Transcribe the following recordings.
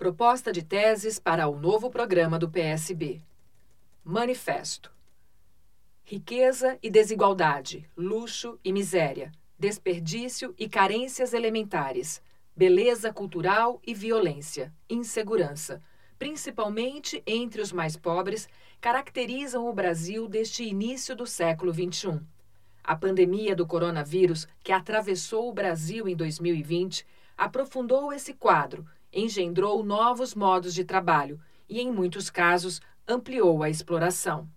Proposta de teses para o novo programa do PSB. Manifesto. Riqueza e desigualdade, luxo e miséria, desperdício e carências elementares, beleza cultural e violência, insegurança, principalmente entre os mais pobres, caracterizam o Brasil deste início do século XXI. A pandemia do coronavírus, que atravessou o Brasil em 2020, aprofundou esse quadro engendrou novos modos de trabalho e, em muitos casos, ampliou a exploração.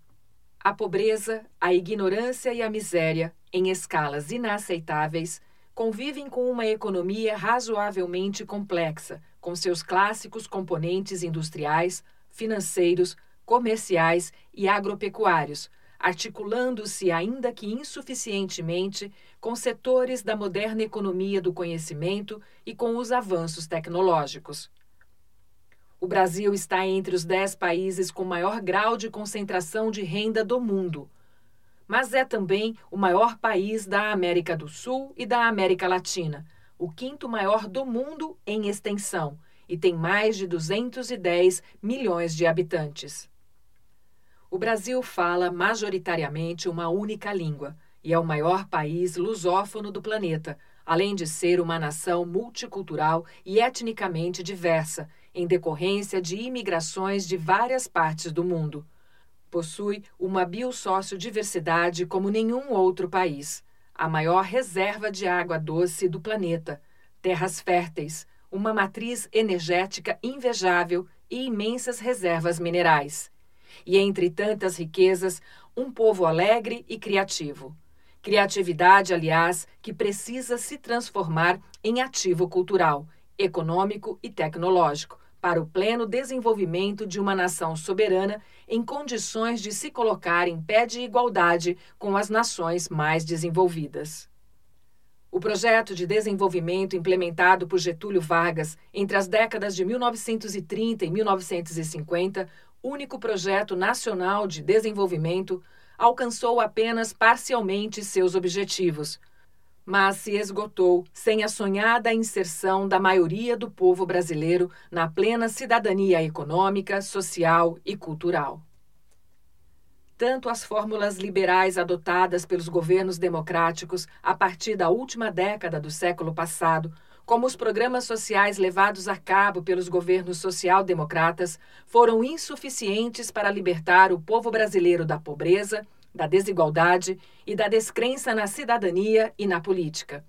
A pobreza, a ignorância e a miséria, em escalas inaceitáveis, convivem com uma economia razoavelmente complexa, com seus clássicos componentes industriais, financeiros, comerciais e agropecuários, articulando-se, ainda que insuficientemente, com setores da moderna economia do conhecimento e com os avanços tecnológicos. O Brasil está entre os dez países com maior grau de concentração de renda do mundo, mas é também o maior país da América do Sul e da América Latina, o quinto maior do mundo em extensão, e tem mais de 210 milhões de habitantes. O Brasil fala majoritariamente uma única língua e é o maior país lusófono do planeta, além de ser uma nação multicultural e etnicamente diversa, em decorrência de imigrações de várias partes do mundo. Possui uma biosociodiversidade como nenhum outro país, a maior reserva de água doce do planeta, terras férteis, uma matriz energética invejável e imensas reservas minerais e entre tantas riquezas, um povo alegre e criativo. Criatividade, aliás, que precisa se transformar em ativo cultural, econômico e tecnológico, para o pleno desenvolvimento de uma nação soberana em condições de se colocar em pé de igualdade com as nações mais desenvolvidas. O projeto de desenvolvimento implementado por Getúlio Vargas entre as décadas de 1930 e 1950 único projeto nacional de desenvolvimento, alcançou apenas parcialmente seus objetivos, mas se esgotou sem a sonhada inserção da maioria do povo brasileiro na plena cidadania econômica, social e cultural. Tanto as fórmulas liberais adotadas pelos governos democráticos a partir da última década do século passado como os programas sociais levados a cabo pelos governos social-democratas foram insuficientes para libertar o povo brasileiro da pobreza, da desigualdade e da descrença na cidadania e na política.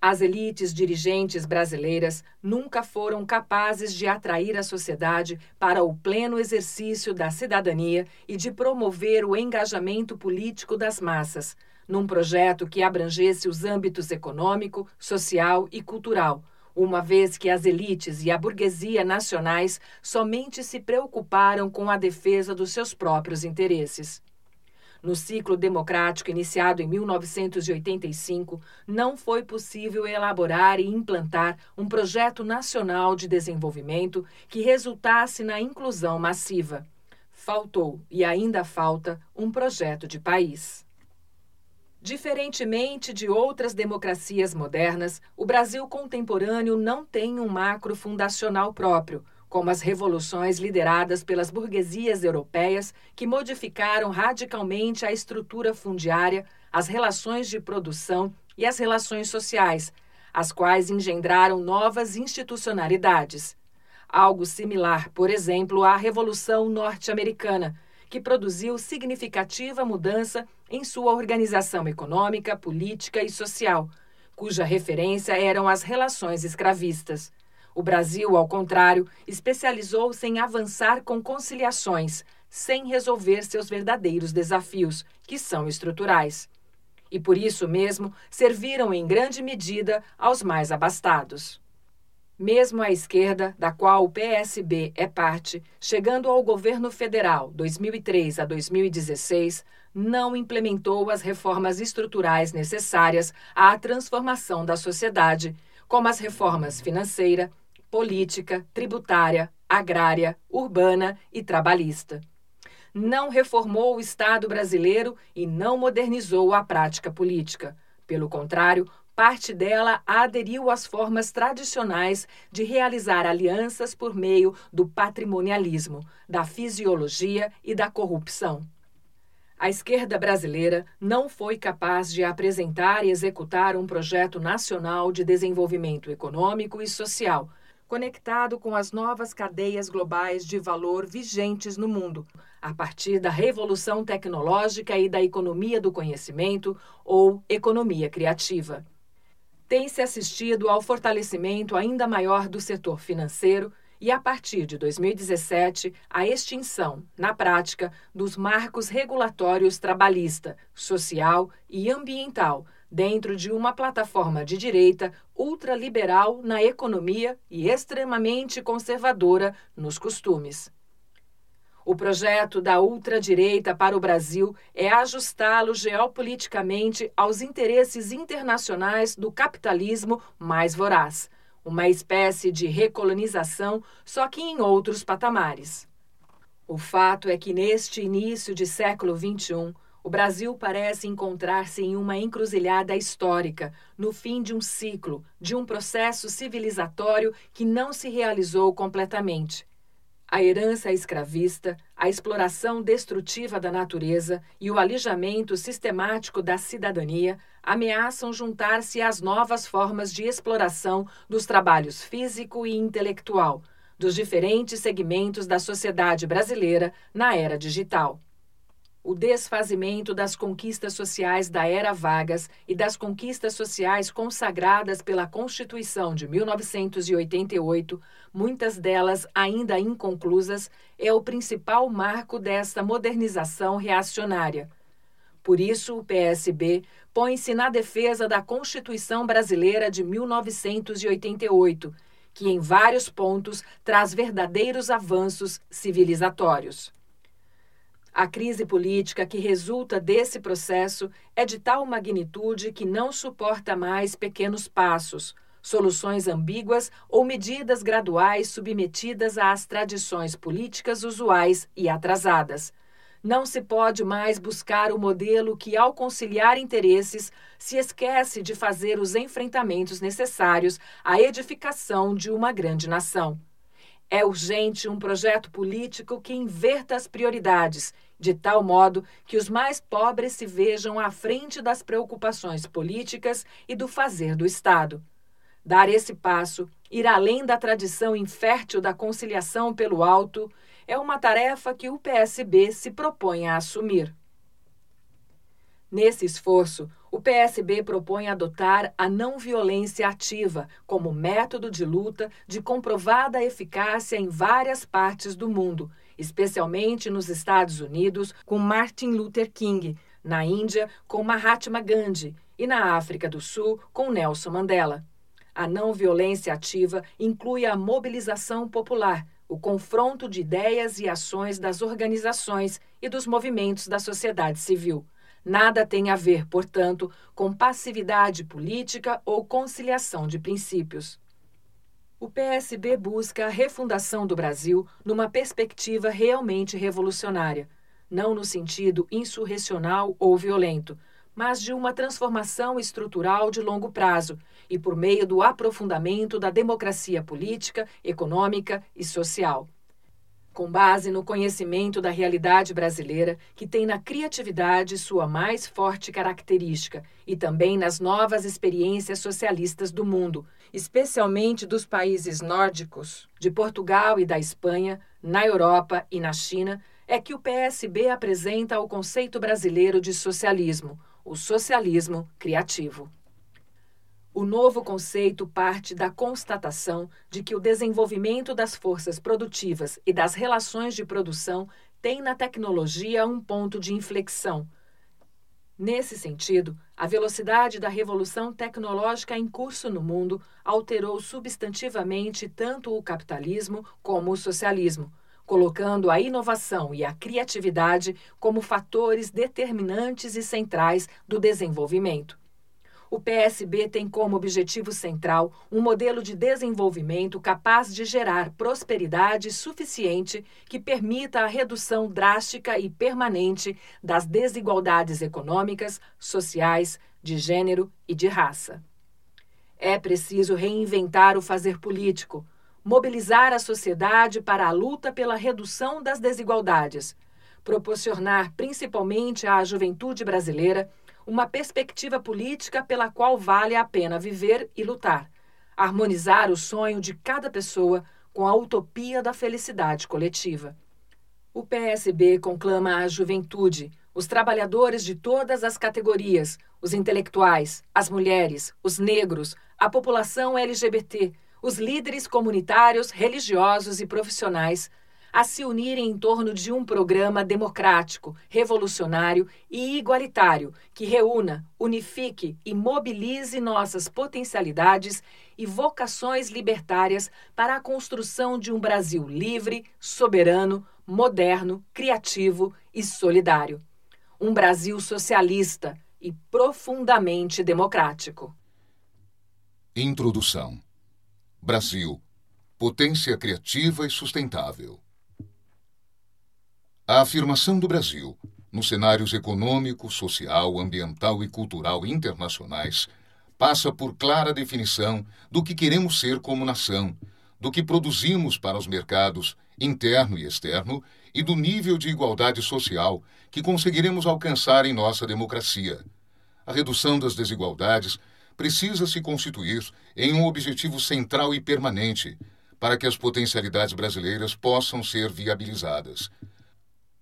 As elites dirigentes brasileiras nunca foram capazes de atrair a sociedade para o pleno exercício da cidadania e de promover o engajamento político das massas num projeto que abrangesse os âmbitos econômico, social e cultural, uma vez que as elites e a burguesia nacionais somente se preocuparam com a defesa dos seus próprios interesses. No ciclo democrático iniciado em 1985, não foi possível elaborar e implantar um projeto nacional de desenvolvimento que resultasse na inclusão massiva. Faltou e ainda falta um projeto de país. Diferentemente de outras democracias modernas, o Brasil contemporâneo não tem um macro fundacional próprio, como as revoluções lideradas pelas burguesias europeias que modificaram radicalmente a estrutura fundiária, as relações de produção e as relações sociais, as quais engendraram novas institucionalidades. Algo similar, por exemplo, à Revolução Norte-Americana, que produziu significativa mudança em sua organização econômica, política e social, cuja referência eram as relações escravistas. O Brasil, ao contrário, especializou-se em avançar com conciliações, sem resolver seus verdadeiros desafios, que são estruturais. E por isso mesmo serviram em grande medida aos mais abastados. Mesmo a esquerda, da qual o PSB é parte, chegando ao governo federal 2003 a 2016, não implementou as reformas estruturais necessárias à transformação da sociedade, como as reformas financeira, política, tributária, agrária, urbana e trabalhista. Não reformou o Estado brasileiro e não modernizou a prática política. Pelo contrário, parte dela aderiu às formas tradicionais de realizar alianças por meio do patrimonialismo, da fisiologia e da corrupção. A esquerda brasileira não foi capaz de apresentar e executar um projeto nacional de desenvolvimento econômico e social, conectado com as novas cadeias globais de valor vigentes no mundo, a partir da revolução tecnológica e da economia do conhecimento ou economia criativa tem-se assistido ao fortalecimento ainda maior do setor financeiro e, a partir de 2017, à extinção, na prática, dos marcos regulatórios trabalhista, social e ambiental dentro de uma plataforma de direita ultraliberal na economia e extremamente conservadora nos costumes. O projeto da ultradireita para o Brasil é ajustá-lo geopoliticamente aos interesses internacionais do capitalismo mais voraz, uma espécie de recolonização, só que em outros patamares. O fato é que neste início de século XXI, o Brasil parece encontrar-se em uma encruzilhada histórica, no fim de um ciclo, de um processo civilizatório que não se realizou completamente a herança escravista, a exploração destrutiva da natureza e o alijamento sistemático da cidadania ameaçam juntar-se às novas formas de exploração dos trabalhos físico e intelectual dos diferentes segmentos da sociedade brasileira na era digital o desfazimento das conquistas sociais da era Vargas e das conquistas sociais consagradas pela Constituição de 1988, muitas delas ainda inconclusas, é o principal marco desta modernização reacionária. Por isso, o PSB põe-se na defesa da Constituição brasileira de 1988, que em vários pontos traz verdadeiros avanços civilizatórios. A crise política que resulta desse processo é de tal magnitude que não suporta mais pequenos passos, soluções ambíguas ou medidas graduais submetidas às tradições políticas usuais e atrasadas. Não se pode mais buscar o modelo que, ao conciliar interesses, se esquece de fazer os enfrentamentos necessários à edificação de uma grande nação. É urgente um projeto político que inverta as prioridades, de tal modo que os mais pobres se vejam à frente das preocupações políticas e do fazer do Estado. Dar esse passo, ir além da tradição infértil da conciliação pelo alto, é uma tarefa que o PSB se propõe a assumir. Nesse esforço, o PSB propõe adotar a não violência ativa como método de luta de comprovada eficácia em várias partes do mundo, especialmente nos Estados Unidos com Martin Luther King, na Índia com Mahatma Gandhi e na África do Sul com Nelson Mandela. A não violência ativa inclui a mobilização popular, o confronto de ideias e ações das organizações e dos movimentos da sociedade civil Nada tem a ver, portanto, com passividade política ou conciliação de princípios. O PSB busca a refundação do Brasil numa perspectiva realmente revolucionária, não no sentido insurrecional ou violento, mas de uma transformação estrutural de longo prazo e por meio do aprofundamento da democracia política, econômica e social. Com base no conhecimento da realidade brasileira, que tem na criatividade sua mais forte característica, e também nas novas experiências socialistas do mundo, especialmente dos países nórdicos, de Portugal e da Espanha, na Europa e na China, é que o PSB apresenta o conceito brasileiro de socialismo, o socialismo criativo. O novo conceito parte da constatação de que o desenvolvimento das forças produtivas e das relações de produção tem na tecnologia um ponto de inflexão. Nesse sentido, a velocidade da revolução tecnológica em curso no mundo alterou substantivamente tanto o capitalismo como o socialismo, colocando a inovação e a criatividade como fatores determinantes e centrais do desenvolvimento o PSB tem como objetivo central um modelo de desenvolvimento capaz de gerar prosperidade suficiente que permita a redução drástica e permanente das desigualdades econômicas, sociais, de gênero e de raça. É preciso reinventar o fazer político, mobilizar a sociedade para a luta pela redução das desigualdades, proporcionar principalmente à juventude brasileira uma perspectiva política pela qual vale a pena viver e lutar, harmonizar o sonho de cada pessoa com a utopia da felicidade coletiva. O PSB conclama a juventude, os trabalhadores de todas as categorias, os intelectuais, as mulheres, os negros, a população LGBT, os líderes comunitários, religiosos e profissionais a se unirem em torno de um programa democrático, revolucionário e igualitário que reúna, unifique e mobilize nossas potencialidades e vocações libertárias para a construção de um Brasil livre, soberano, moderno, criativo e solidário. Um Brasil socialista e profundamente democrático. Introdução: Brasil, potência criativa e sustentável. A afirmação do Brasil, nos cenários econômico, social, ambiental e cultural internacionais, passa por clara definição do que queremos ser como nação, do que produzimos para os mercados interno e externo e do nível de igualdade social que conseguiremos alcançar em nossa democracia. A redução das desigualdades precisa se constituir em um objetivo central e permanente para que as potencialidades brasileiras possam ser viabilizadas.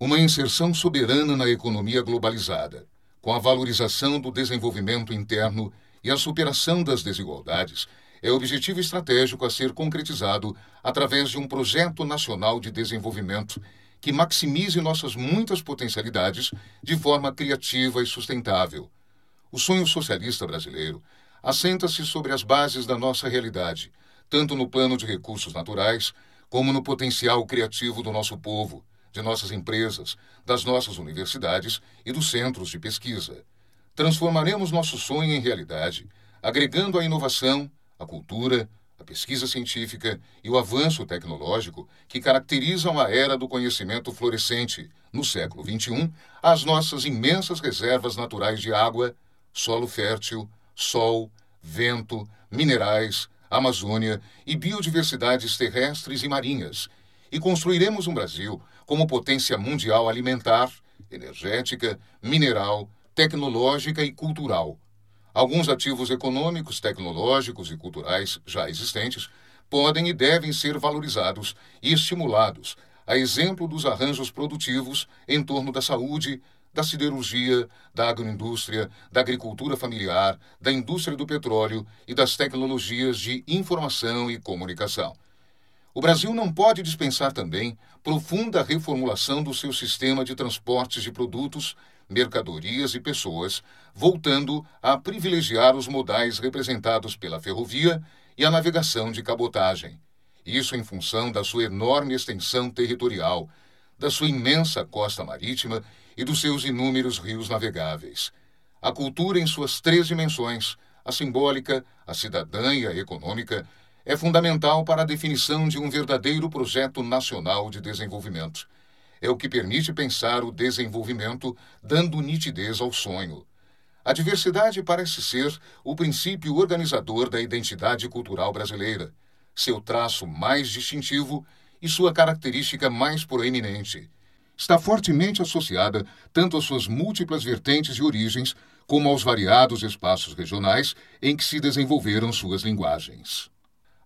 Uma inserção soberana na economia globalizada, com a valorização do desenvolvimento interno e a superação das desigualdades é objetivo estratégico a ser concretizado através de um projeto nacional de desenvolvimento que maximize nossas muitas potencialidades de forma criativa e sustentável. O sonho socialista brasileiro assenta-se sobre as bases da nossa realidade, tanto no plano de recursos naturais, como no potencial criativo do nosso povo, de nossas empresas, das nossas universidades e dos centros de pesquisa. Transformaremos nosso sonho em realidade, agregando a inovação, a cultura, a pesquisa científica e o avanço tecnológico que caracterizam a era do conhecimento florescente no século XXI às nossas imensas reservas naturais de água, solo fértil, sol, vento, minerais, Amazônia e biodiversidades terrestres e marinhas, e construiremos um Brasil como potência mundial alimentar, energética, mineral, tecnológica e cultural. Alguns ativos econômicos, tecnológicos e culturais já existentes podem e devem ser valorizados e estimulados, a exemplo dos arranjos produtivos em torno da saúde, da siderurgia, da agroindústria, da agricultura familiar, da indústria do petróleo e das tecnologias de informação e comunicação. O Brasil não pode dispensar também profunda reformulação do seu sistema de transportes de produtos mercadorias e pessoas, voltando a privilegiar os modais representados pela ferrovia e a navegação de cabotagem. Isso em função da sua enorme extensão territorial, da sua imensa costa marítima e dos seus inúmeros rios navegáveis. A cultura, em suas três dimensões, a simbólica, a cidadã e a econômica, é fundamental para a definição de um verdadeiro projeto nacional de desenvolvimento é o que permite pensar o desenvolvimento, dando nitidez ao sonho. A diversidade parece ser o princípio organizador da identidade cultural brasileira, seu traço mais distintivo e sua característica mais proeminente. Está fortemente associada tanto às suas múltiplas vertentes e origens, como aos variados espaços regionais em que se desenvolveram suas linguagens.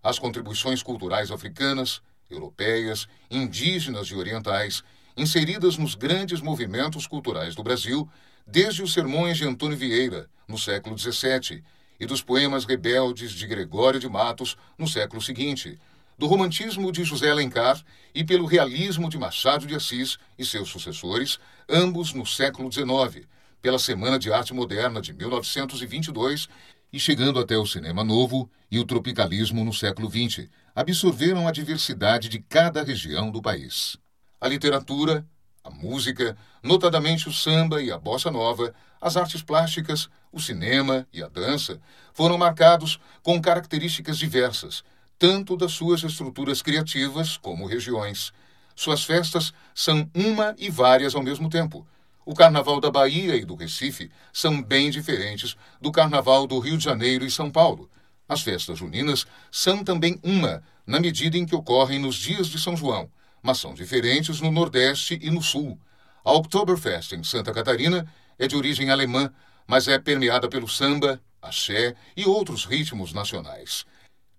As contribuições culturais africanas, europeias, indígenas e orientais inseridas nos grandes movimentos culturais do Brasil, desde os sermões de Antônio Vieira, no século XVII, e dos poemas rebeldes de Gregório de Matos, no século seguinte, do romantismo de José Alencar e pelo realismo de Machado de Assis e seus sucessores, ambos no século XIX, pela Semana de Arte Moderna de 1922 e chegando até o cinema novo e o tropicalismo no século XX, absorveram a diversidade de cada região do país. A literatura, a música, notadamente o samba e a bossa nova, as artes plásticas, o cinema e a dança, foram marcados com características diversas, tanto das suas estruturas criativas como regiões. Suas festas são uma e várias ao mesmo tempo. O Carnaval da Bahia e do Recife são bem diferentes do Carnaval do Rio de Janeiro e São Paulo, As festas juninas são também uma, na medida em que ocorrem nos dias de São João, mas são diferentes no Nordeste e no Sul. A Oktoberfest em Santa Catarina é de origem alemã, mas é permeada pelo samba, axé e outros ritmos nacionais.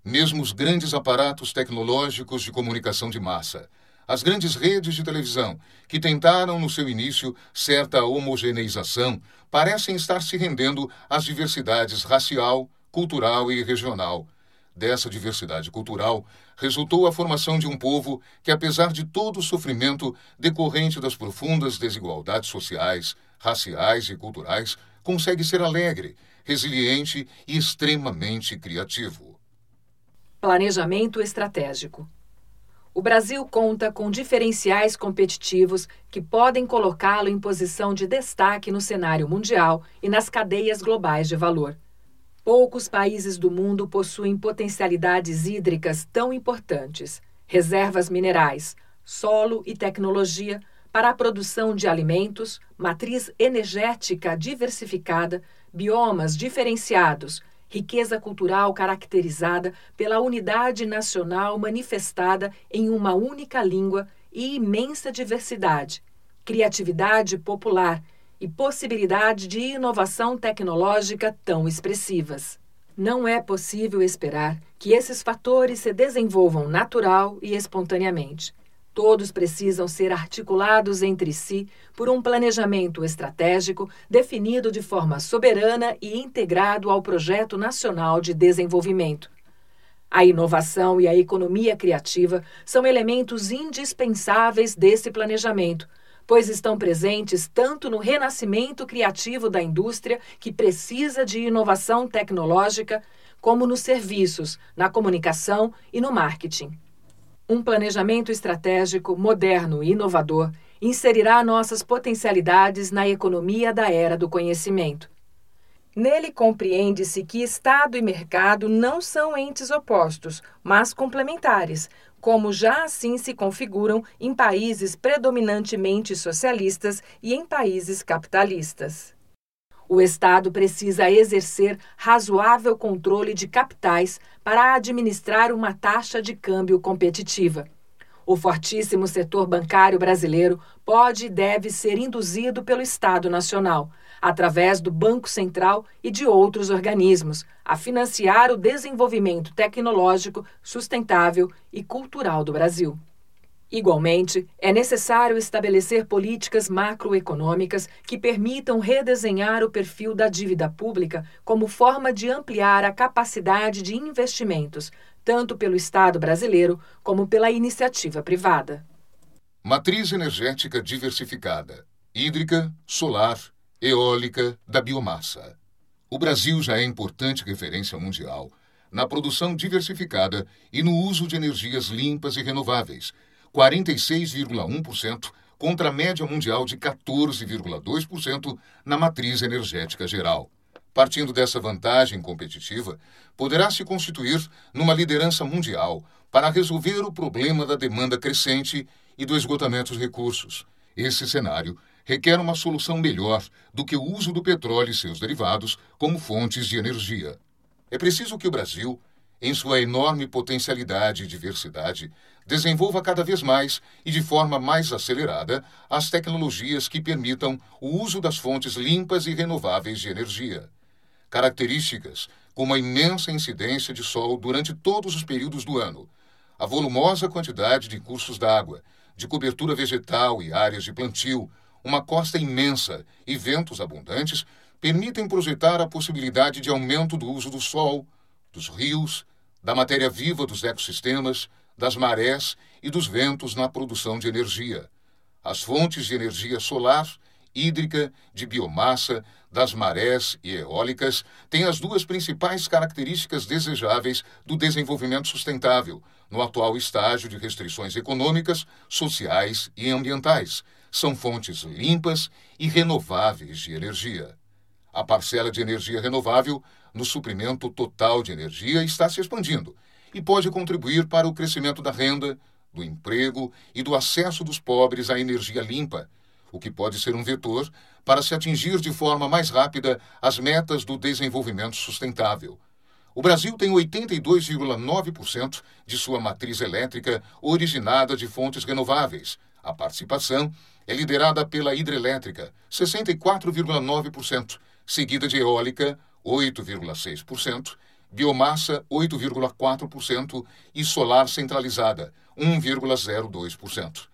Mesmo os grandes aparatos tecnológicos de comunicação de massa, as grandes redes de televisão, que tentaram no seu início certa homogeneização, parecem estar se rendendo às diversidades racial, cultural e regional. Dessa diversidade cultural resultou a formação de um povo que, apesar de todo o sofrimento decorrente das profundas desigualdades sociais, raciais e culturais, consegue ser alegre, resiliente e extremamente criativo. Planejamento estratégico. O Brasil conta com diferenciais competitivos que podem colocá-lo em posição de destaque no cenário mundial e nas cadeias globais de valor. Poucos países do mundo possuem potencialidades hídricas tão importantes, reservas minerais, solo e tecnologia para a produção de alimentos, matriz energética diversificada, biomas diferenciados, riqueza cultural caracterizada pela unidade nacional manifestada em uma única língua e imensa diversidade, criatividade popular e possibilidade de inovação tecnológica tão expressivas. Não é possível esperar que esses fatores se desenvolvam natural e espontaneamente. Todos precisam ser articulados entre si por um planejamento estratégico definido de forma soberana e integrado ao Projeto Nacional de Desenvolvimento. A inovação e a economia criativa são elementos indispensáveis desse planejamento, pois estão presentes tanto no renascimento criativo da indústria, que precisa de inovação tecnológica, como nos serviços, na comunicação e no marketing. Um planejamento estratégico, moderno e inovador inserirá nossas potencialidades na economia da era do conhecimento. Nele compreende-se que Estado e mercado não são entes opostos, mas complementares, como já assim se configuram em países predominantemente socialistas e em países capitalistas. O Estado precisa exercer razoável controle de capitais para administrar uma taxa de câmbio competitiva. O fortíssimo setor bancário brasileiro pode e deve ser induzido pelo Estado Nacional, através do Banco Central e de outros organismos, a financiar o desenvolvimento tecnológico, sustentável e cultural do Brasil. Igualmente, é necessário estabelecer políticas macroeconômicas que permitam redesenhar o perfil da dívida pública como forma de ampliar a capacidade de investimentos, tanto pelo Estado brasileiro como pela iniciativa privada. Matriz energética diversificada: hídrica, solar, eólica, da biomassa. O Brasil já é importante referência mundial na produção diversificada e no uso de energias limpas e renováveis 46,1% contra a média mundial de 14,2% na matriz energética geral. Partindo dessa vantagem competitiva, poderá se constituir numa liderança mundial para resolver o problema da demanda crescente e do esgotamento dos recursos. Esse cenário requer uma solução melhor do que o uso do petróleo e seus derivados como fontes de energia. É preciso que o Brasil, em sua enorme potencialidade e diversidade, desenvolva cada vez mais e de forma mais acelerada as tecnologias que permitam o uso das fontes limpas e renováveis de energia. Características como a imensa incidência de sol durante todos os períodos do ano, a volumosa quantidade de cursos d'água, de cobertura vegetal e áreas de plantio, uma costa imensa e ventos abundantes permitem projetar a possibilidade de aumento do uso do sol, dos rios, da matéria viva dos ecossistemas, das marés e dos ventos na produção de energia. As fontes de energia solar, hídrica, de biomassa, das marés e eólicas têm as duas principais características desejáveis do desenvolvimento sustentável, no atual estágio de restrições econômicas, sociais e ambientais. São fontes limpas e renováveis de energia. A parcela de energia renovável no suprimento total de energia está se expandindo e pode contribuir para o crescimento da renda, do emprego e do acesso dos pobres à energia limpa, o que pode ser um vetor para se atingir de forma mais rápida as metas do desenvolvimento sustentável. O Brasil tem 82,9% de sua matriz elétrica originada de fontes renováveis. A participação é liderada pela hidrelétrica, 64,9%, seguida de eólica, 8,6%, biomassa, 8,4% e solar centralizada, 1,02%.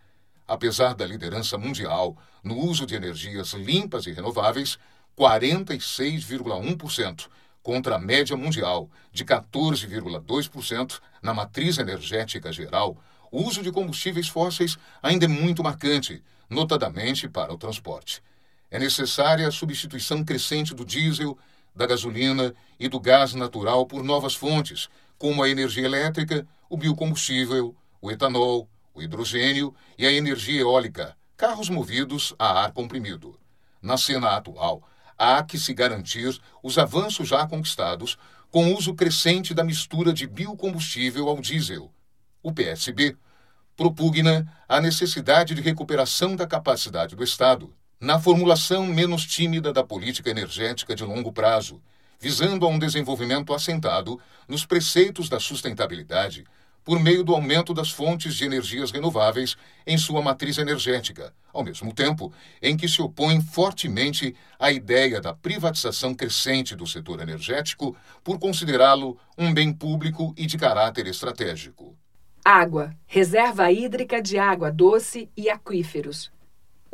Apesar da liderança mundial no uso de energias limpas e renováveis, 46,1% contra a média mundial de 14,2% na matriz energética geral, o uso de combustíveis fósseis ainda é muito marcante, notadamente para o transporte. É necessária a substituição crescente do diesel, da gasolina e do gás natural por novas fontes, como a energia elétrica, o biocombustível, o etanol, o hidrogênio e a energia eólica, carros movidos a ar comprimido. Na cena atual, há que se garantir os avanços já conquistados com o uso crescente da mistura de biocombustível ao diesel. O PSB propugna a necessidade de recuperação da capacidade do Estado na formulação menos tímida da política energética de longo prazo, visando a um desenvolvimento assentado nos preceitos da sustentabilidade por meio do aumento das fontes de energias renováveis em sua matriz energética, ao mesmo tempo em que se opõe fortemente à ideia da privatização crescente do setor energético por considerá-lo um bem público e de caráter estratégico. Água, reserva hídrica de água doce e aquíferos.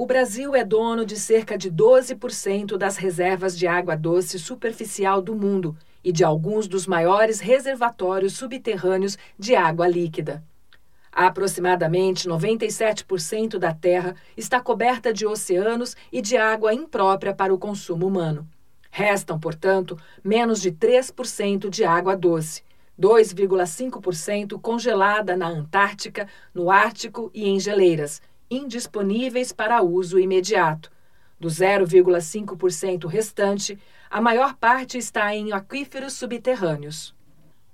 O Brasil é dono de cerca de 12% das reservas de água doce superficial do mundo e de alguns dos maiores reservatórios subterrâneos de água líquida. Aproximadamente 97% da Terra está coberta de oceanos e de água imprópria para o consumo humano. Restam, portanto, menos de 3% de água doce, 2,5% congelada na Antártica, no Ártico e em geleiras, indisponíveis para uso imediato. Do 0,5% restante, a maior parte está em aquíferos subterrâneos.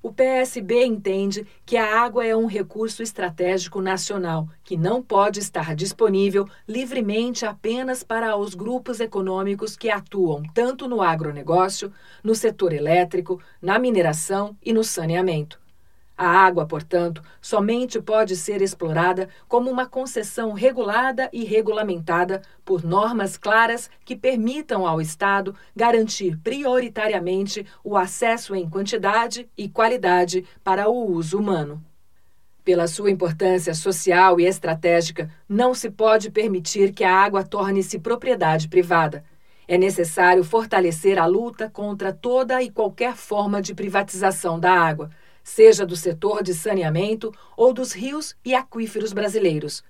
O PSB entende que a água é um recurso estratégico nacional que não pode estar disponível livremente apenas para os grupos econômicos que atuam tanto no agronegócio, no setor elétrico, na mineração e no saneamento. A água, portanto, somente pode ser explorada como uma concessão regulada e regulamentada por normas claras que permitam ao Estado garantir prioritariamente o acesso em quantidade e qualidade para o uso humano. Pela sua importância social e estratégica, não se pode permitir que a água torne-se propriedade privada. É necessário fortalecer a luta contra toda e qualquer forma de privatização da água seja do setor de saneamento ou dos rios e aquíferos brasileiros.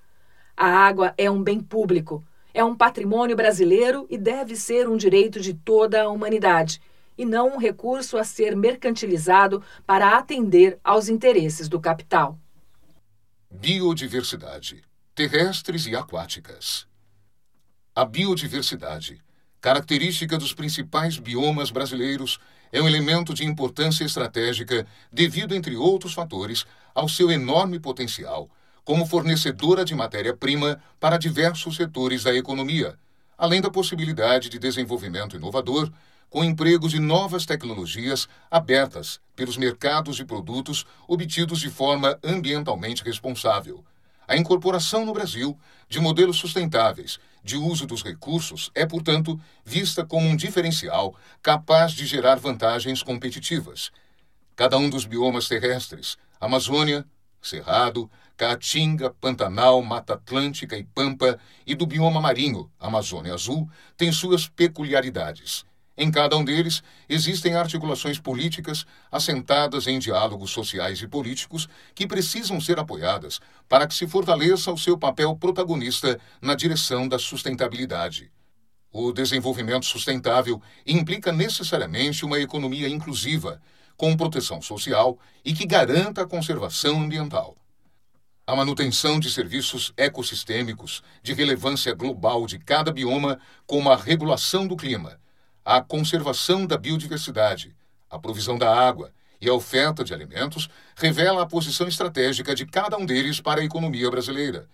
A água é um bem público, é um patrimônio brasileiro e deve ser um direito de toda a humanidade, e não um recurso a ser mercantilizado para atender aos interesses do capital. Biodiversidade terrestres e aquáticas. A biodiversidade, característica dos principais biomas brasileiros, é um elemento de importância estratégica devido, entre outros fatores, ao seu enorme potencial como fornecedora de matéria-prima para diversos setores da economia, além da possibilidade de desenvolvimento inovador com empregos de novas tecnologias abertas pelos mercados de produtos obtidos de forma ambientalmente responsável. A incorporação no Brasil de modelos sustentáveis de uso dos recursos é, portanto, vista como um diferencial capaz de gerar vantagens competitivas. Cada um dos biomas terrestres, Amazônia, Cerrado, Caatinga, Pantanal, Mata Atlântica e Pampa, e do bioma marinho, Amazônia Azul, tem suas peculiaridades. Em cada um deles, existem articulações políticas assentadas em diálogos sociais e políticos que precisam ser apoiadas para que se fortaleça o seu papel protagonista na direção da sustentabilidade. O desenvolvimento sustentável implica necessariamente uma economia inclusiva, com proteção social e que garanta a conservação ambiental. A manutenção de serviços ecossistêmicos de relevância global de cada bioma, como a regulação do clima, a conservação da biodiversidade, a provisão da água e a oferta de alimentos revela a posição estratégica de cada um deles para a economia brasileira.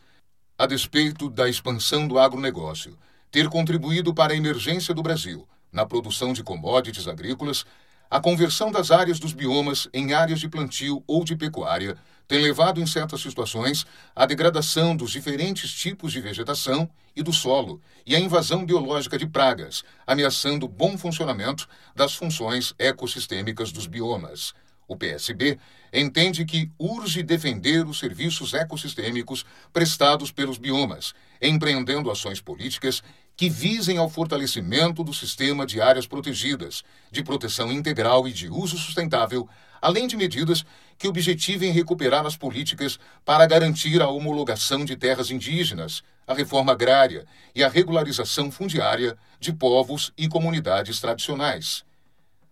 A despeito da expansão do agronegócio ter contribuído para a emergência do Brasil na produção de commodities agrícolas, a conversão das áreas dos biomas em áreas de plantio ou de pecuária tem levado, em certas situações, à degradação dos diferentes tipos de vegetação e do solo e à invasão biológica de pragas, ameaçando o bom funcionamento das funções ecossistêmicas dos biomas. O PSB entende que urge defender os serviços ecossistêmicos prestados pelos biomas, empreendendo ações políticas que visem ao fortalecimento do sistema de áreas protegidas, de proteção integral e de uso sustentável, além de medidas que objetivem recuperar as políticas para garantir a homologação de terras indígenas, a reforma agrária e a regularização fundiária de povos e comunidades tradicionais.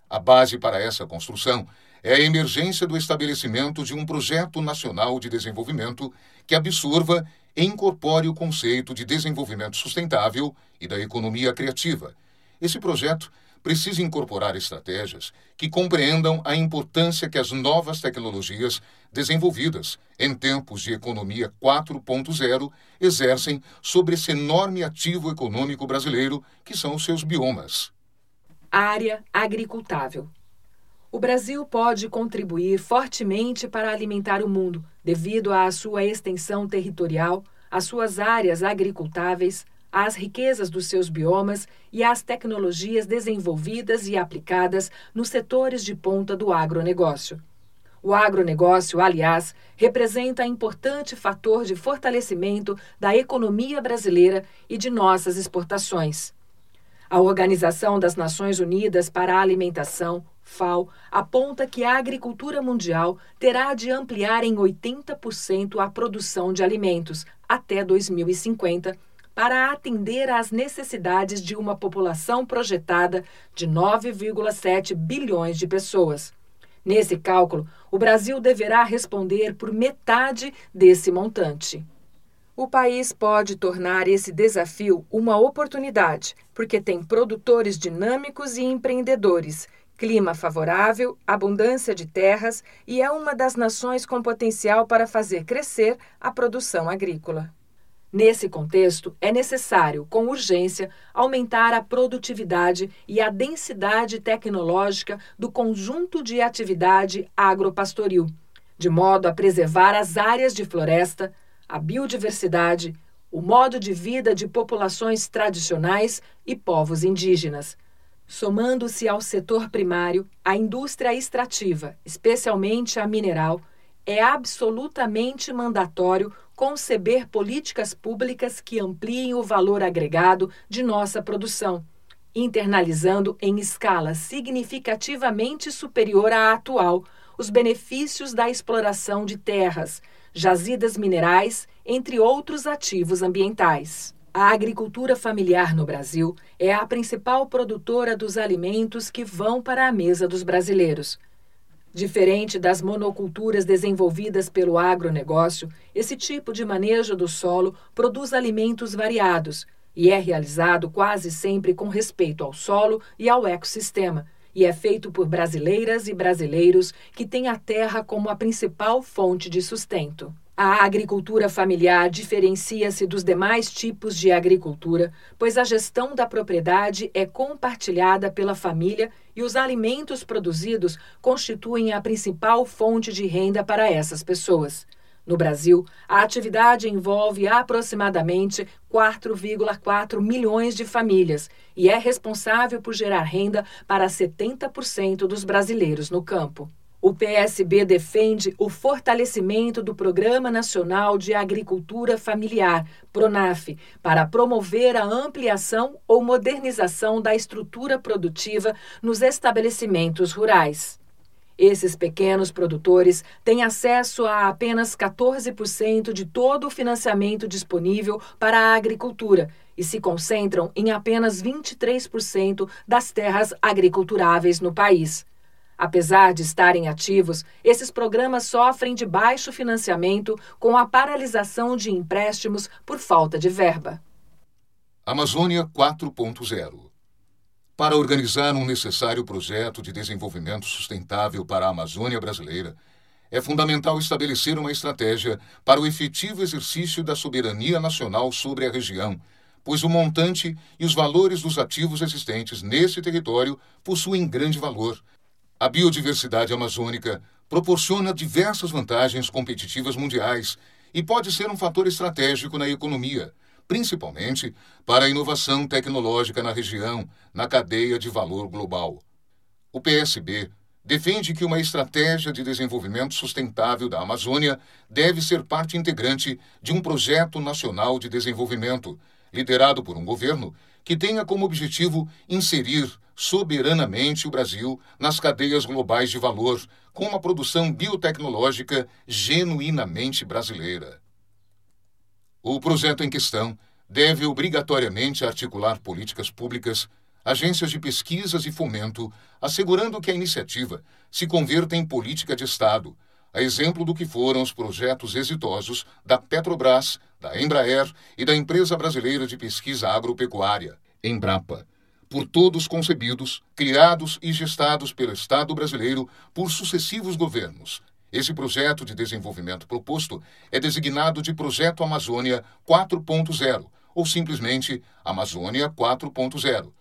A base para essa construção é a emergência do estabelecimento de um projeto nacional de desenvolvimento que absorva e incorpore o conceito de desenvolvimento sustentável e da economia criativa. Esse projeto precisa incorporar estratégias que compreendam a importância que as novas tecnologias desenvolvidas em tempos de economia 4.0 exercem sobre esse enorme ativo econômico brasileiro que são os seus biomas. Área agricultável. O Brasil pode contribuir fortemente para alimentar o mundo, devido à sua extensão territorial, às suas áreas agricultáveis, às riquezas dos seus biomas e às tecnologias desenvolvidas e aplicadas nos setores de ponta do agronegócio. O agronegócio, aliás, representa importante fator de fortalecimento da economia brasileira e de nossas exportações. A Organização das Nações Unidas para a Alimentação, FAO, aponta que a agricultura mundial terá de ampliar em 80% a produção de alimentos até 2050 para atender às necessidades de uma população projetada de 9,7 bilhões de pessoas. Nesse cálculo, o Brasil deverá responder por metade desse montante. O país pode tornar esse desafio uma oportunidade, porque tem produtores dinâmicos e empreendedores clima favorável, abundância de terras e é uma das nações com potencial para fazer crescer a produção agrícola. Nesse contexto, é necessário, com urgência, aumentar a produtividade e a densidade tecnológica do conjunto de atividade agropastoril, de modo a preservar as áreas de floresta, a biodiversidade, o modo de vida de populações tradicionais e povos indígenas. Somando-se ao setor primário, a indústria extrativa, especialmente a mineral, é absolutamente mandatório conceber políticas públicas que ampliem o valor agregado de nossa produção, internalizando em escala significativamente superior à atual os benefícios da exploração de terras, jazidas minerais, entre outros ativos ambientais. A agricultura familiar no Brasil é a principal produtora dos alimentos que vão para a mesa dos brasileiros. Diferente das monoculturas desenvolvidas pelo agronegócio, esse tipo de manejo do solo produz alimentos variados e é realizado quase sempre com respeito ao solo e ao ecossistema, e é feito por brasileiras e brasileiros que têm a terra como a principal fonte de sustento. A agricultura familiar diferencia-se dos demais tipos de agricultura, pois a gestão da propriedade é compartilhada pela família e os alimentos produzidos constituem a principal fonte de renda para essas pessoas. No Brasil, a atividade envolve aproximadamente 4,4 milhões de famílias e é responsável por gerar renda para 70% dos brasileiros no campo. O PSB defende o fortalecimento do Programa Nacional de Agricultura Familiar, PRONAF, para promover a ampliação ou modernização da estrutura produtiva nos estabelecimentos rurais. Esses pequenos produtores têm acesso a apenas 14% de todo o financiamento disponível para a agricultura e se concentram em apenas 23% das terras agriculturáveis no país. Apesar de estarem ativos, esses programas sofrem de baixo financiamento com a paralisação de empréstimos por falta de verba. Amazônia 4.0 Para organizar um necessário projeto de desenvolvimento sustentável para a Amazônia brasileira, é fundamental estabelecer uma estratégia para o efetivo exercício da soberania nacional sobre a região, pois o montante e os valores dos ativos existentes nesse território possuem grande valor A biodiversidade amazônica proporciona diversas vantagens competitivas mundiais e pode ser um fator estratégico na economia, principalmente para a inovação tecnológica na região, na cadeia de valor global. O PSB defende que uma estratégia de desenvolvimento sustentável da Amazônia deve ser parte integrante de um projeto nacional de desenvolvimento, liderado por um governo que tenha como objetivo inserir soberanamente o Brasil nas cadeias globais de valor, com uma produção biotecnológica genuinamente brasileira. O projeto em questão deve obrigatoriamente articular políticas públicas, agências de pesquisas e fomento, assegurando que a iniciativa se converta em política de Estado, a exemplo do que foram os projetos exitosos da Petrobras, da Embraer e da Empresa Brasileira de Pesquisa Agropecuária, Embrapa, por todos concebidos, criados e gestados pelo Estado brasileiro por sucessivos governos. Esse projeto de desenvolvimento proposto é designado de Projeto Amazônia 4.0, ou simplesmente Amazônia 4.0.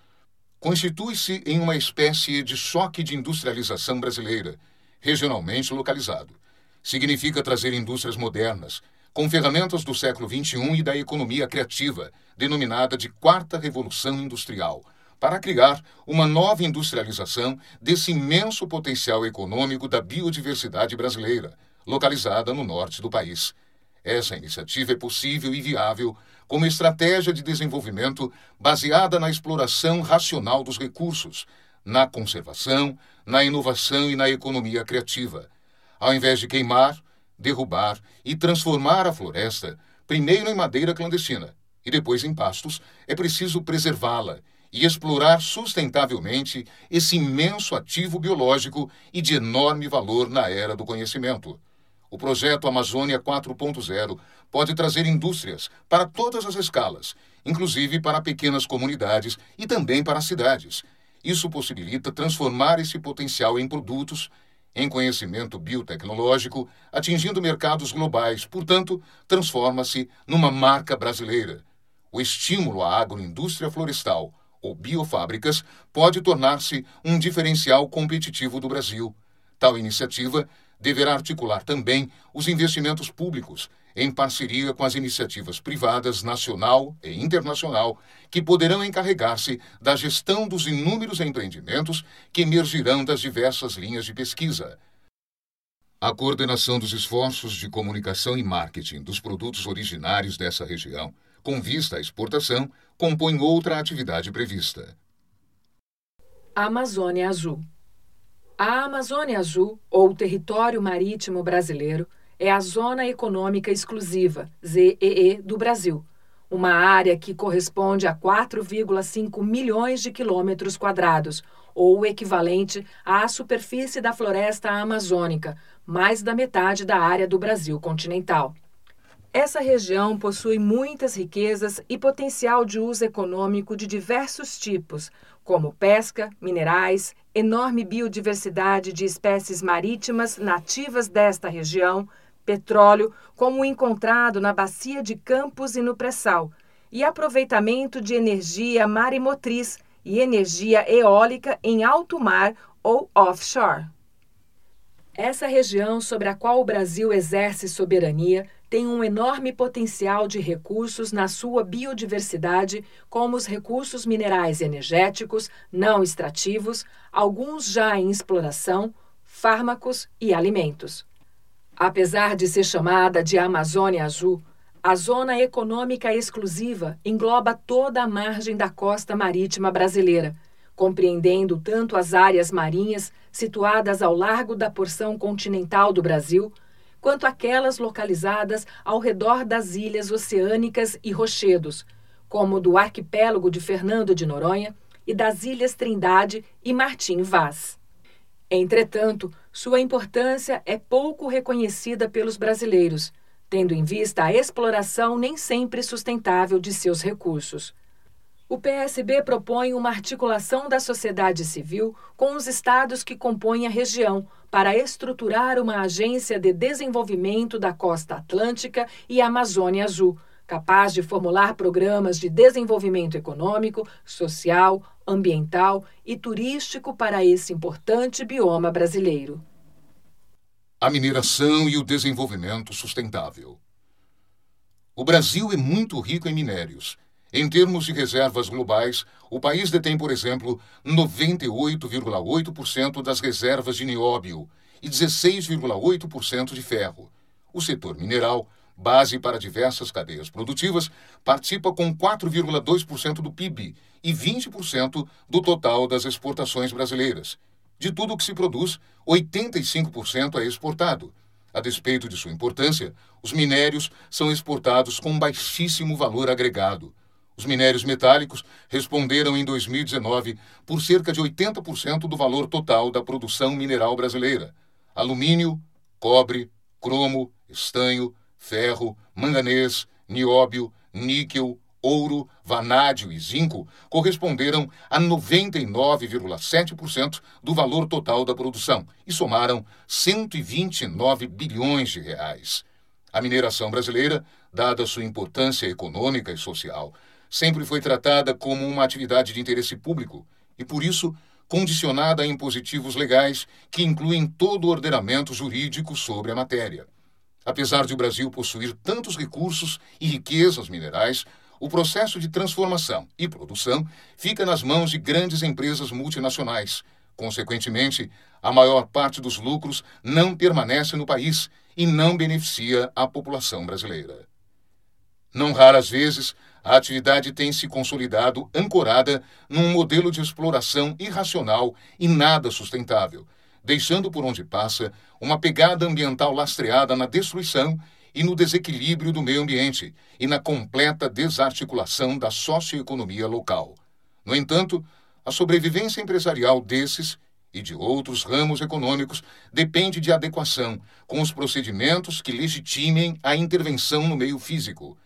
Constitui-se em uma espécie de choque de industrialização brasileira, regionalmente localizado. Significa trazer indústrias modernas, com ferramentas do século XXI e da economia criativa, denominada de Quarta Revolução Industrial para criar uma nova industrialização desse imenso potencial econômico da biodiversidade brasileira, localizada no norte do país. Essa iniciativa é possível e viável como estratégia de desenvolvimento baseada na exploração racional dos recursos, na conservação, na inovação e na economia criativa. Ao invés de queimar, derrubar e transformar a floresta, primeiro em madeira clandestina e depois em pastos, é preciso preservá-la e explorar sustentavelmente esse imenso ativo biológico e de enorme valor na era do conhecimento. O projeto Amazônia 4.0 pode trazer indústrias para todas as escalas, inclusive para pequenas comunidades e também para cidades. Isso possibilita transformar esse potencial em produtos, em conhecimento biotecnológico, atingindo mercados globais, portanto, transforma-se numa marca brasileira. O estímulo à agroindústria florestal ou biofábricas pode tornar-se um diferencial competitivo do Brasil. Tal iniciativa deverá articular também os investimentos públicos, em parceria com as iniciativas privadas nacional e internacional, que poderão encarregar-se da gestão dos inúmeros empreendimentos que emergirão das diversas linhas de pesquisa. A coordenação dos esforços de comunicação e marketing dos produtos originários dessa região com vista à exportação, compõe outra atividade prevista. Amazônia Azul. A Amazônia Azul, ou Território Marítimo Brasileiro, é a Zona Econômica Exclusiva, ZEE, do Brasil, uma área que corresponde a 4,5 milhões de quilômetros quadrados, ou o equivalente à superfície da floresta amazônica, mais da metade da área do Brasil continental. Essa região possui muitas riquezas e potencial de uso econômico de diversos tipos, como pesca, minerais, enorme biodiversidade de espécies marítimas nativas desta região, petróleo, como encontrado na Bacia de Campos e no pré-sal, e aproveitamento de energia marimotriz e energia eólica em alto mar ou offshore. Essa região sobre a qual o Brasil exerce soberania tem um enorme potencial de recursos na sua biodiversidade, como os recursos minerais energéticos, não extrativos, alguns já em exploração, fármacos e alimentos. Apesar de ser chamada de Amazônia Azul, a Zona Econômica Exclusiva engloba toda a margem da costa marítima brasileira, compreendendo tanto as áreas marinhas situadas ao largo da porção continental do Brasil quanto aquelas localizadas ao redor das ilhas oceânicas e rochedos, como do arquipélago de Fernando de Noronha e das ilhas Trindade e Martim Vaz. Entretanto, sua importância é pouco reconhecida pelos brasileiros, tendo em vista a exploração nem sempre sustentável de seus recursos. O PSB propõe uma articulação da sociedade civil com os estados que compõem a região para estruturar uma agência de desenvolvimento da costa atlântica e Amazônia Azul, capaz de formular programas de desenvolvimento econômico, social, ambiental e turístico para esse importante bioma brasileiro. A mineração e o desenvolvimento sustentável. O Brasil é muito rico em minérios. Em termos de reservas globais, o país detém, por exemplo, 98,8% das reservas de nióbio e 16,8% de ferro. O setor mineral base para diversas cadeias produtivas, participa com 4,2% do PIB e 20% do total das exportações brasileiras. De tudo o que se produz, 85% é exportado. A despeito de sua importância, os minérios são exportados com baixíssimo valor agregado. Os minérios metálicos responderam em 2019 por cerca de 80% do valor total da produção mineral brasileira. Alumínio, cobre, cromo, estanho, ferro, manganês, nióbio, níquel, ouro, vanádio e zinco corresponderam a 99,7% do valor total da produção e somaram 129 bilhões de reais. A mineração brasileira, dada sua importância econômica e social, sempre foi tratada como uma atividade de interesse público e, por isso, condicionada a impositivos legais que incluem todo o ordenamento jurídico sobre a matéria. Apesar de o Brasil possuir tantos recursos e riquezas minerais, o processo de transformação e produção fica nas mãos de grandes empresas multinacionais. Consequentemente, a maior parte dos lucros não permanece no país e não beneficia a população brasileira. Não raras vezes, a atividade tem se consolidado ancorada num modelo de exploração irracional e nada sustentável deixando por onde passa uma pegada ambiental lastreada na destruição e no desequilíbrio do meio ambiente e na completa desarticulação da socioeconomia local. No entanto, a sobrevivência empresarial desses e de outros ramos econômicos depende de adequação com os procedimentos que legitimem a intervenção no meio físico.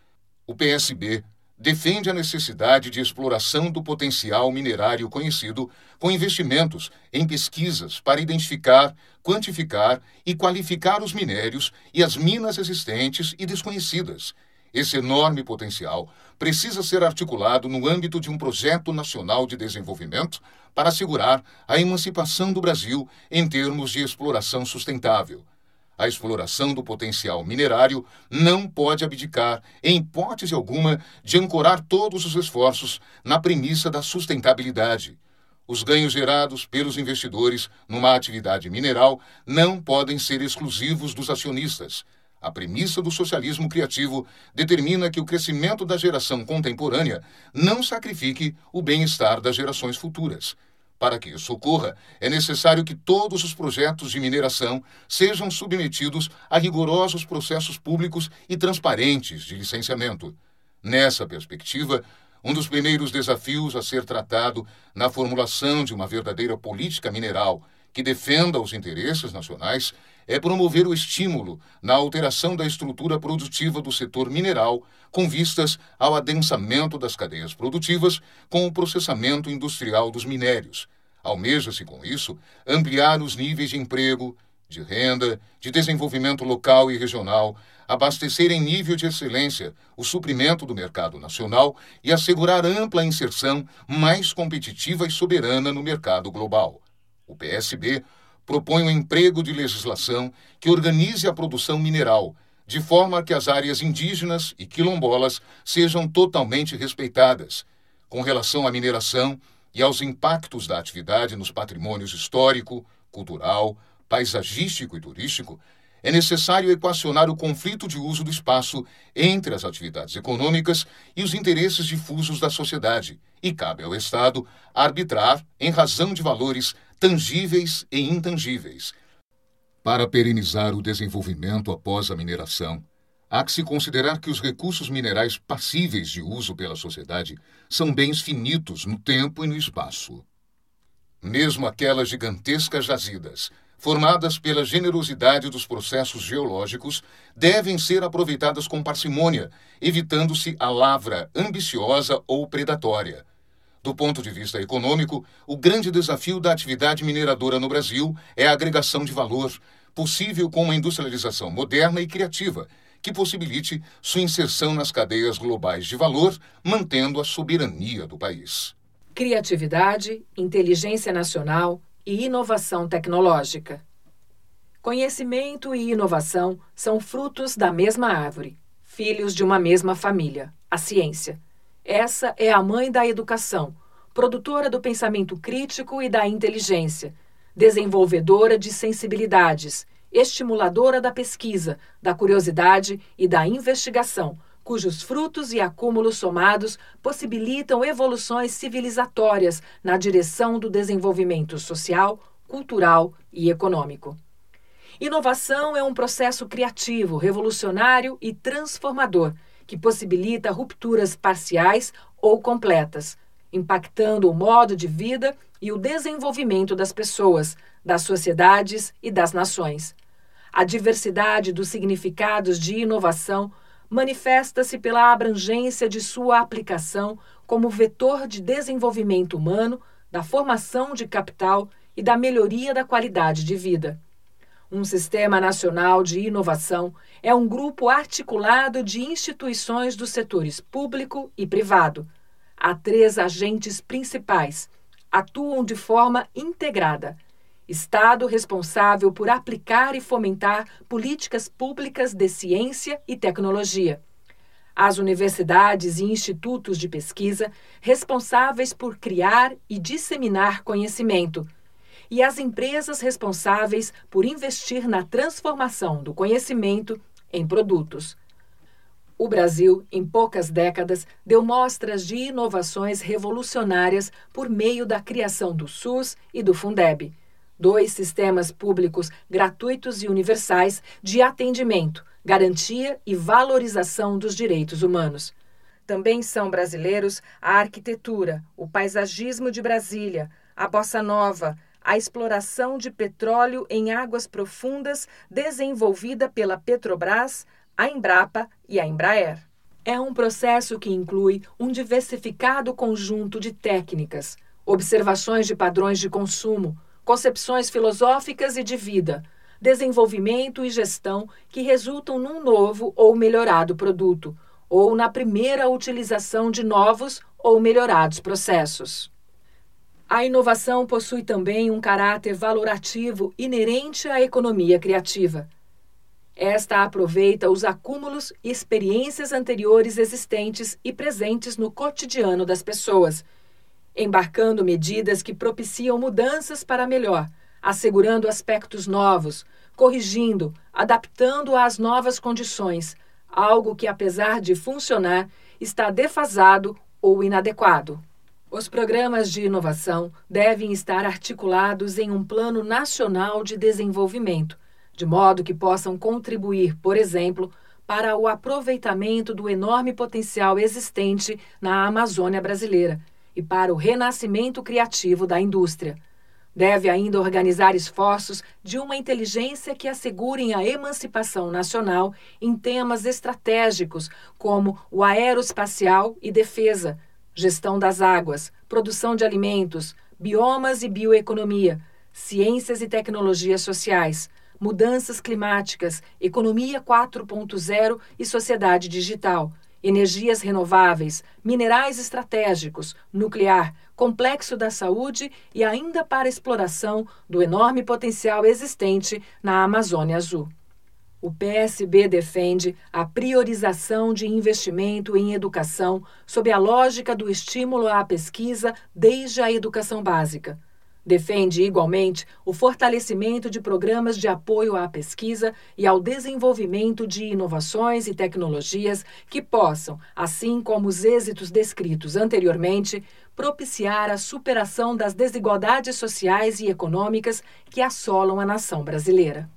O PSB defende a necessidade de exploração do potencial minerário conhecido, com investimentos em pesquisas para identificar, quantificar e qualificar os minérios e as minas existentes e desconhecidas. Esse enorme potencial precisa ser articulado no âmbito de um projeto nacional de desenvolvimento para assegurar a emancipação do Brasil em termos de exploração sustentável a exploração do potencial minerário não pode abdicar, em hipótese alguma, de ancorar todos os esforços na premissa da sustentabilidade. Os ganhos gerados pelos investidores numa atividade mineral não podem ser exclusivos dos acionistas. A premissa do socialismo criativo determina que o crescimento da geração contemporânea não sacrifique o bem-estar das gerações futuras. Para que isso ocorra, é necessário que todos os projetos de mineração sejam submetidos a rigorosos processos públicos e transparentes de licenciamento. Nessa perspectiva, um dos primeiros desafios a ser tratado na formulação de uma verdadeira política mineral que defenda os interesses nacionais é promover o estímulo na alteração da estrutura produtiva do setor mineral, com vistas ao adensamento das cadeias produtivas com o processamento industrial dos minérios. Almeja-se, com isso, ampliar os níveis de emprego, de renda, de desenvolvimento local e regional, abastecer em nível de excelência o suprimento do mercado nacional e assegurar ampla inserção mais competitiva e soberana no mercado global. O PSB propõe um emprego de legislação que organize a produção mineral, de forma que as áreas indígenas e quilombolas sejam totalmente respeitadas. Com relação à mineração e aos impactos da atividade nos patrimônios histórico, cultural, paisagístico e turístico, é necessário equacionar o conflito de uso do espaço entre as atividades econômicas e os interesses difusos da sociedade, e cabe ao Estado arbitrar em razão de valores tangíveis e intangíveis. Para perenizar o desenvolvimento após a mineração, há que se considerar que os recursos minerais passíveis de uso pela sociedade são bens finitos no tempo e no espaço. Mesmo aquelas gigantescas jazidas, formadas pela generosidade dos processos geológicos, devem ser aproveitadas com parcimônia, evitando-se a lavra ambiciosa ou predatória do ponto de vista econômico, o grande desafio da atividade mineradora no Brasil é a agregação de valor, possível com uma industrialização moderna e criativa, que possibilite sua inserção nas cadeias globais de valor, mantendo a soberania do país. criatividade, inteligência nacional e inovação tecnológica. Conhecimento e inovação são frutos da mesma árvore, filhos de uma mesma família, a ciência. Essa é a mãe da educação, produtora do pensamento crítico e da inteligência, desenvolvedora de sensibilidades, estimuladora da pesquisa, da curiosidade e da investigação, cujos frutos e acúmulos somados possibilitam evoluções civilizatórias na direção do desenvolvimento social, cultural e econômico. Inovação é um processo criativo, revolucionário e transformador que possibilita rupturas parciais ou completas, impactando o modo de vida e o desenvolvimento das pessoas, das sociedades e das nações. A diversidade dos significados de inovação manifesta-se pela abrangência de sua aplicação como vetor de desenvolvimento humano, da formação de capital e da melhoria da qualidade de vida. Um Sistema Nacional de Inovação é um grupo articulado de instituições dos setores público e privado. Há três agentes principais. Atuam de forma integrada Estado responsável por aplicar e fomentar políticas públicas de ciência e tecnologia. As universidades e institutos de pesquisa responsáveis por criar e disseminar conhecimento. E as empresas responsáveis por investir na transformação do conhecimento em produtos. O Brasil, em poucas décadas, deu mostras de inovações revolucionárias por meio da criação do SUS e do Fundeb dois sistemas públicos gratuitos e universais de atendimento, garantia e valorização dos direitos humanos. Também são brasileiros a arquitetura, o paisagismo de Brasília, a bossa nova, a exploração de petróleo em águas profundas desenvolvida pela Petrobras, a Embrapa e a Embraer. É um processo que inclui um diversificado conjunto de técnicas, observações de padrões de consumo, concepções filosóficas e de vida, desenvolvimento e gestão que resultam num novo ou melhorado produto, ou na primeira utilização de novos ou melhorados processos. A inovação possui também um caráter valorativo inerente à economia criativa. Esta aproveita os acúmulos e experiências anteriores existentes e presentes no cotidiano das pessoas embarcando medidas que propiciam mudanças para melhor, assegurando aspectos novos, corrigindo, adaptando às novas condições, algo que, apesar de funcionar, está defasado ou inadequado. Os programas de inovação devem estar articulados em um plano nacional de desenvolvimento, de modo que possam contribuir, por exemplo, para o aproveitamento do enorme potencial existente na Amazônia brasileira e para o renascimento criativo da indústria. Deve ainda organizar esforços de uma inteligência que assegurem a emancipação nacional em temas estratégicos como o aeroespacial e defesa, gestão das águas, produção de alimentos, biomas e bioeconomia, ciências e tecnologias sociais, mudanças climáticas, economia 4.0 e sociedade digital energias renováveis, minerais estratégicos, nuclear, complexo da saúde e ainda para exploração do enorme potencial existente na Amazônia Azul. O PSB defende a priorização de investimento em educação sob a lógica do estímulo à pesquisa desde a educação básica Defende igualmente o fortalecimento de programas de apoio à pesquisa e ao desenvolvimento de inovações e tecnologias que possam, assim como os êxitos descritos anteriormente, propiciar a superação das desigualdades sociais e econômicas que assolam a nação brasileira.